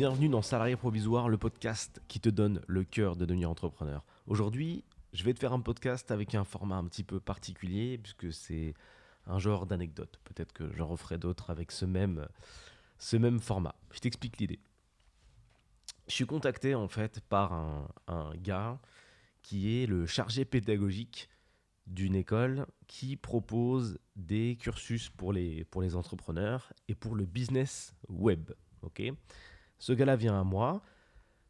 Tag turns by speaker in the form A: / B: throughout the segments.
A: Bienvenue dans Salarié Provisoire, le podcast qui te donne le cœur de devenir entrepreneur. Aujourd'hui, je vais te faire un podcast avec un format un petit peu particulier, puisque c'est un genre d'anecdote. Peut-être que j'en referai d'autres avec ce même, ce même format. Je t'explique l'idée. Je suis contacté en fait par un, un gars qui est le chargé pédagogique d'une école qui propose des cursus pour les, pour les entrepreneurs et pour le business web. ok? Ce gars-là vient à moi.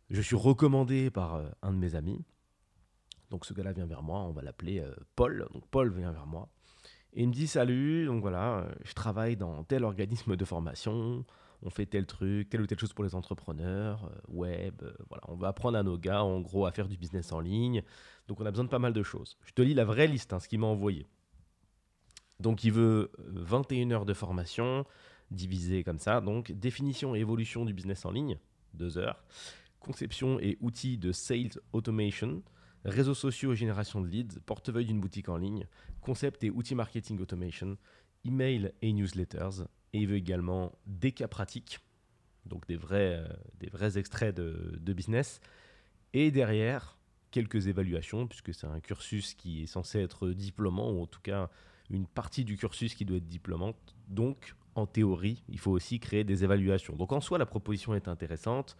A: Je suis recommandé par euh, un de mes amis. Donc ce gars-là vient vers moi, on va l'appeler euh, Paul. Donc Paul vient vers moi. Et il me dit salut, donc voilà, euh, je travaille dans tel organisme de formation, on fait tel truc, telle ou telle chose pour les entrepreneurs, web, voilà, on va apprendre à nos gars en gros à faire du business en ligne. Donc on a besoin de pas mal de choses. Je te lis la vraie liste, hein, ce qu'il m'a envoyé. Donc il veut 21 heures de formation, divisé comme ça. Donc définition et évolution du business en ligne, 2 heures. Conception et outils de sales automation, réseaux sociaux et génération de leads, portefeuille d'une boutique en ligne, concept et outils marketing automation, email et newsletters. Et il veut également des cas pratiques, donc des vrais, euh, des vrais extraits de, de business. Et derrière, quelques évaluations, puisque c'est un cursus qui est censé être diplômant, ou en tout cas une partie du cursus qui doit être diplômante. Donc, en théorie, il faut aussi créer des évaluations. Donc, en soi, la proposition est intéressante.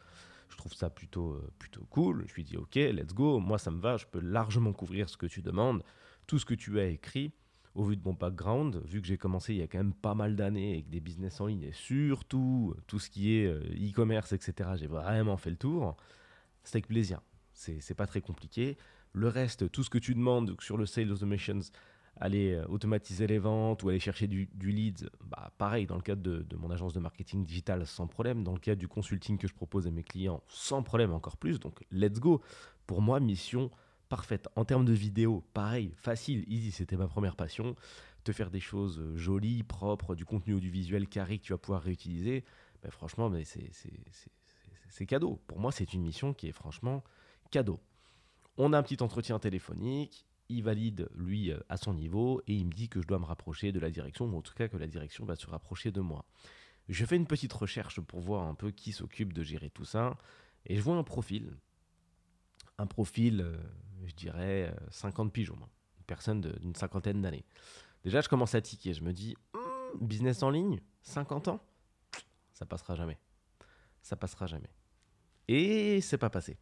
A: Je trouve ça plutôt, euh, plutôt cool. Je lui dis, OK, let's go. Moi, ça me va. Je peux largement couvrir ce que tu demandes. Tout ce que tu as écrit, au vu de mon background, vu que j'ai commencé il y a quand même pas mal d'années avec des business en ligne et surtout tout ce qui est euh, e-commerce, etc., j'ai vraiment fait le tour. C'est avec plaisir. C'est pas très compliqué. Le reste, tout ce que tu demandes sur le Sales Automations, aller euh, automatiser les ventes ou aller chercher du, lead, bah, pareil, dans le cadre de, mon agence de marketing digital, sans problème. Dans le cadre du consulting que je propose à mes clients, sans problème encore plus. Donc, let's go. Pour moi, mission parfaite. En termes de vidéo, pareil, facile, easy, c'était ma première passion. Te faire des choses euh, jolies, propres, du contenu audiovisuel carré que tu vas pouvoir réutiliser, ben franchement, mais c'est cadeau. Pour moi, c'est une mission qui est franchement cadeau. On a un petit entretien téléphonique, il valide lui euh, à son niveau et il me dit que je dois me rapprocher de la direction, ou en tout cas que la direction va se rapprocher de moi. Je fais une petite recherche pour voir un peu qui s'occupe de gérer tout ça et je vois un profil un profil, euh, je dirais, 50 euh, pigeons, une personne d'une cinquantaine d'années. Déjà, je commence à tiquer. Je me dis, hmm, business en ligne, 50 ans, ça passera jamais. Ça passera jamais. Et c'est pas passé.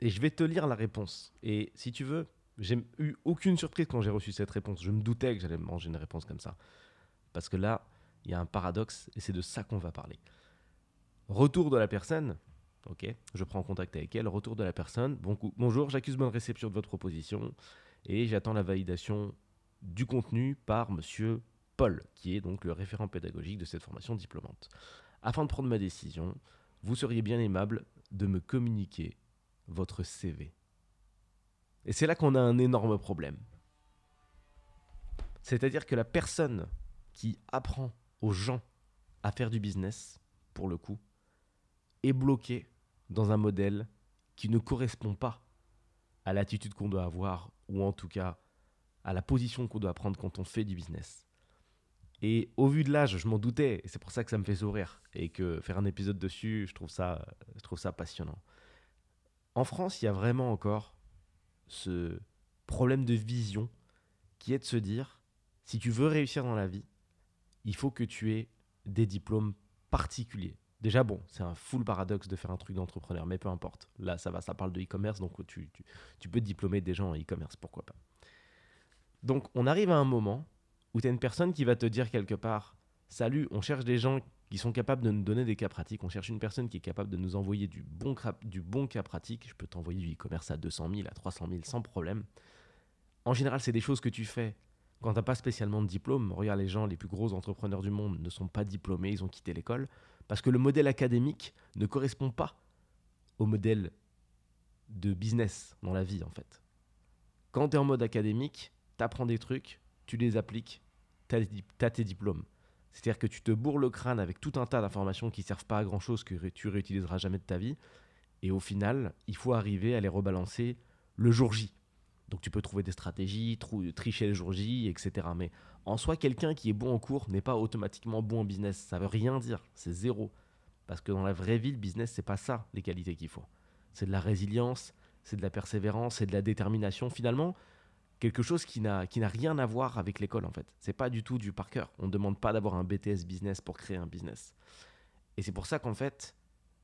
A: Et je vais te lire la réponse. Et si tu veux, j'ai eu aucune surprise quand j'ai reçu cette réponse. Je me doutais que j'allais manger une réponse comme ça. Parce que là, il y a un paradoxe et c'est de ça qu'on va parler. Retour de la personne, Ok, je prends contact avec elle. Retour de la personne. Bon bonjour, j'accuse bonne réception de votre proposition et j'attends la validation du contenu par monsieur Paul, qui est donc le référent pédagogique de cette formation diplômante. Afin de prendre ma décision, vous seriez bien aimable de me communiquer votre CV. Et c'est là qu'on a un énorme problème. C'est-à-dire que la personne qui apprend aux gens à faire du business, pour le coup, est bloqué dans un modèle qui ne correspond pas à l'attitude qu'on doit avoir, ou en tout cas à la position qu'on doit prendre quand on fait du business. Et au vu de l'âge, je m'en doutais, et c'est pour ça que ça me fait sourire, et que faire un épisode dessus, je trouve ça, je trouve ça passionnant. En France, il y a vraiment encore ce problème de vision qui est de se dire, si tu veux réussir dans la vie, il faut que tu aies des diplômes particuliers. Déjà, bon, c'est un full paradoxe de faire un truc d'entrepreneur, mais peu importe. Là, ça va, ça parle de e-commerce, donc tu, tu, tu, peux diplômer des gens en e-commerce, pourquoi pas. Donc, on arrive à un moment où tu as une personne qui va te dire quelque part Salut, on cherche des gens qui sont capables de nous donner des cas pratiques. On cherche une personne qui est capable de nous envoyer du bon, cas pratique. Je peux t'envoyer du e-commerce à 200 000, à 300 000 sans problème. En général, c'est des choses que tu fais quand tu n'as pas spécialement de diplôme. Regarde, les gens, les plus gros entrepreneurs du monde ne sont pas diplômés, ils ont quitté l'école. Parce que le modèle académique ne correspond pas au modèle de business dans la vie, en fait. Quand tu es en mode académique, tu apprends des trucs, tu les appliques, tu as, tes diplômes. C'est-à-dire que tu te bourres le crâne avec tout un tas d'informations qui ne servent pas à grand-chose, que tu réutiliseras jamais de ta vie. Et au final, il faut arriver à les rebalancer le jour J. Donc tu peux trouver des stratégies, tricher le jour J, etc. Mais en soi, quelqu'un qui est bon en cours n'est pas automatiquement bon en business. Ça veut rien dire, c'est zéro. Parce que dans la vraie vie, le business, c'est pas ça les qualités qu'il faut. C'est de la résilience, c'est de la persévérance, c'est de la détermination. Finalement, quelque chose qui n'a rien à voir avec l'école en fait. C'est pas du tout du par cœur. On ne demande pas d'avoir un BTS business pour créer un business. Et c'est pour ça qu'en fait,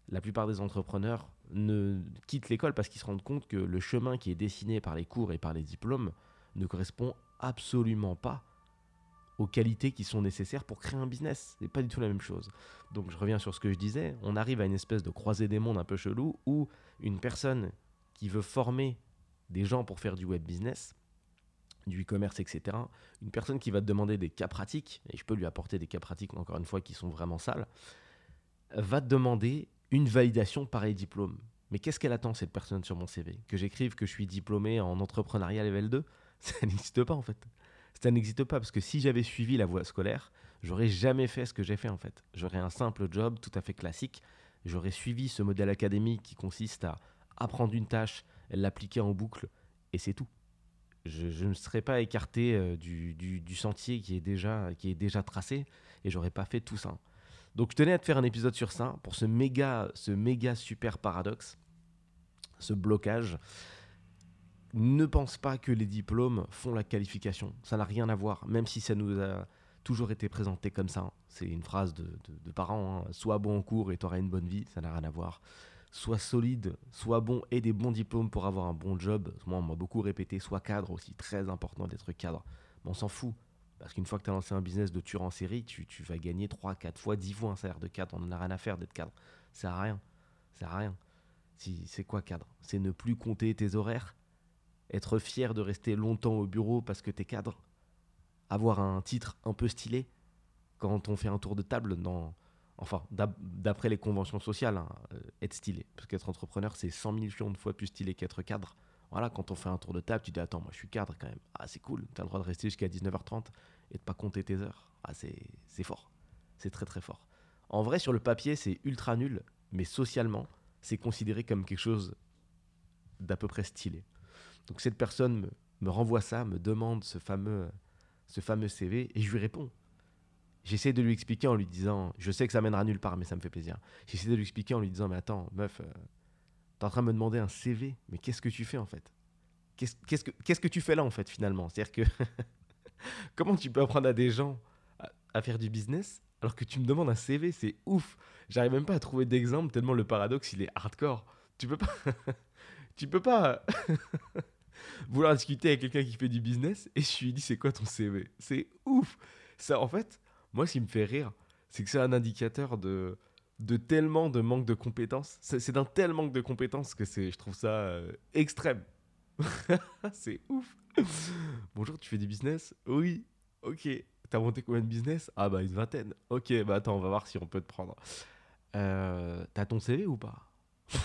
A: la plupart des entrepreneurs ne quittent l'école parce qu'ils se rendent compte que le chemin qui est dessiné par les cours et par les diplômes ne correspond absolument pas aux qualités qui sont nécessaires pour créer un business. C'est pas du tout la même chose. Donc je reviens sur ce que je disais, on arrive à une espèce de croisée des mondes un peu chelou où une personne qui veut former des gens pour faire du web business, du e-commerce, etc., une personne qui va te demander des cas pratiques, et je peux lui apporter des cas pratiques encore une fois qui sont vraiment sales, va te demander une validation par les diplômes. Mais qu'est-ce qu'elle attend, cette personne, sur mon CV Que j'écrive que je suis diplômé en entrepreneuriat level 2 Ça n'existe pas, en fait. Ça n'existe pas, parce que si j'avais suivi la voie scolaire, j'aurais jamais fait ce que j'ai fait, en fait. J'aurais un simple job tout à fait classique. J'aurais suivi ce modèle académique qui consiste à apprendre une tâche, l'appliquer en boucle, et c'est tout. Je, ne serais pas écarté euh, du, du, sentier qui est déjà, qui est déjà tracé, et j'aurais pas fait tout ça. Donc je tenais à te faire un épisode sur ça, pour ce méga, ce méga super paradoxe, ce blocage. Ne pense pas que les diplômes font la qualification. Ça n'a rien à voir, même si ça nous a toujours été présenté comme ça. C'est une phrase de, parents. Hein. Sois bon en cours et tu auras une bonne vie. Ça n'a rien à voir. Sois solide, sois bon et des bons diplômes pour avoir un bon job. Moi, on m'a beaucoup répété, sois cadre aussi. Très important d'être cadre. Mais on s'en fout. Parce qu'une fois que tu as lancé un business de tueur en série, tu, vas gagner 3, 4 fois, 10 fois un salaire de cadre. On n'en a rien à faire d'être cadre. Ça sert à rien. Ça sert à rien. Si, c'est quoi cadre? C'est ne plus compter tes horaires, être fier de rester longtemps au bureau parce que tu es cadre, avoir un titre un peu stylé? Quand on fait un tour de table dans. Enfin, d'après les conventions sociales, hein, euh, être stylé. Parce qu'être entrepreneur, c'est 100 millions de fois plus stylé qu'être cadre. Voilà, quand on fait un tour de table, tu dis Attends, moi je suis cadre quand même. Ah, c'est cool, tu as le droit de rester jusqu'à 19h30 et de pas compter tes heures. Ah, c'est fort. C'est très très fort. En vrai, sur le papier, c'est ultra nul, mais socialement, c'est considéré comme quelque chose d'à peu près stylé. Donc cette personne me, me, renvoie ça, me demande ce fameux, ce fameux CV, et je lui réponds. J'essaie de lui expliquer en lui disant, je sais que ça mènera nulle part, mais ça me fait plaisir. J'essaie de lui expliquer en lui disant, mais attends, meuf, euh, t'es en train de me demander un CV, mais qu'est-ce que tu fais en fait? Qu'est-ce que qu'est-ce que tu fais là en fait finalement? C'est-à-dire que Comment tu peux apprendre à des gens à, faire du business alors que tu me demandes un CV C'est ouf. J'arrive même pas à trouver d'exemple tellement le paradoxe il est hardcore. Tu peux pas. tu peux pas vouloir discuter avec quelqu'un qui fait du business et je lui dis c'est quoi ton CV C'est ouf. Ça en fait, moi ce qui me fait rire, c'est que c'est un indicateur de de tellement de manque de compétences. C'est d'un tel manque de compétences que je trouve ça euh, extrême. c'est ouf. Bonjour, tu fais du business? Oui. Ok. T'as monté combien de business? Ah bah une vingtaine. Ok, bah attends, on va voir si on peut te prendre. Euh, T'as ton CV ou pas?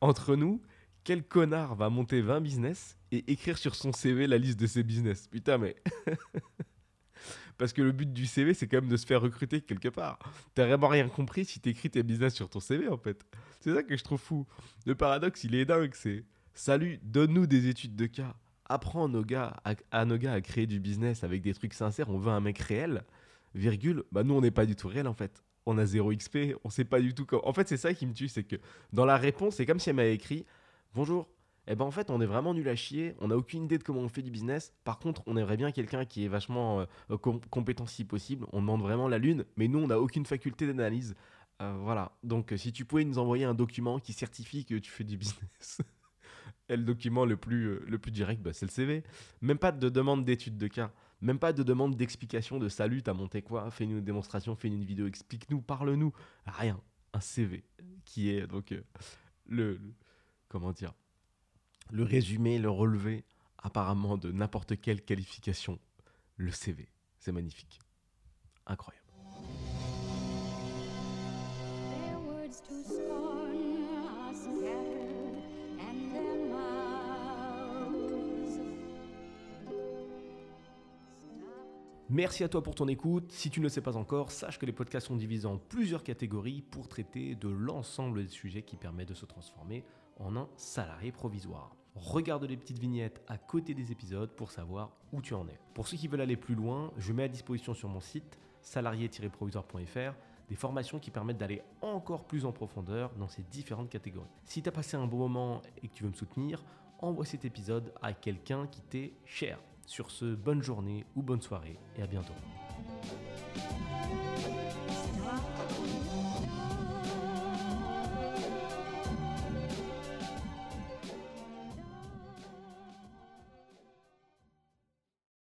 A: Entre nous, quel connard va monter 20 business et écrire sur son CV la liste de ses business? Putain, mais. Parce que le but du CV, c'est quand même de se faire recruter quelque part. T'as vraiment rien compris si t'écris tes business sur ton CV, en fait. C'est ça que je trouve fou. Le paradoxe, il est dingue. C'est salut, donne-nous des études de cas. Apprends nos gars à, nos gars à créer du business avec des trucs sincères. On veut un mec réel. Virgule. Bah nous, on n'est pas du tout réel, en fait. On a zéro XP. On sait pas du tout comment. En fait, c'est ça qui me tue, c'est que dans la réponse, c'est comme si elle m'avait écrit Bonjour, eh ben en fait, on est vraiment nul à chier, on n'a aucune idée de comment on fait du business. Par contre, on aimerait bien quelqu'un qui est vachement euh, compétent si possible. On demande vraiment la lune, mais nous, on n'a aucune faculté d'analyse. Euh, voilà. Donc, si tu pouvais nous envoyer un document qui certifie que tu fais du business. Et le document le plus, euh, le plus direct, bah, c'est le CV. Même pas de demande d'étude de cas. Même pas de demande d'explication de salut, t'as monté quoi? Fais-nous une démonstration, fais-nous une vidéo, explique-nous, parle-nous. Rien. Un CV qui est donc le. Comment dire le résumé, le relevé, apparemment de n'importe quelle qualification, le CV. C'est magnifique. Incroyable. Merci à toi pour ton écoute. Si tu ne le sais pas encore, sache que les podcasts sont divisés en plusieurs catégories pour traiter de l'ensemble des sujets qui permettent de se transformer en un salarié provisoire. Regarde les petites vignettes à côté des épisodes pour savoir où tu en es. Pour ceux qui veulent aller plus loin, je mets à disposition sur mon site salarié-provisoire.fr des formations qui permettent d'aller encore plus en profondeur dans ces différentes catégories. Si tu as passé un bon moment et que tu veux me soutenir, envoie cet épisode à quelqu'un qui t'est cher. Sur ce, bonne journée ou bonne soirée et à bientôt.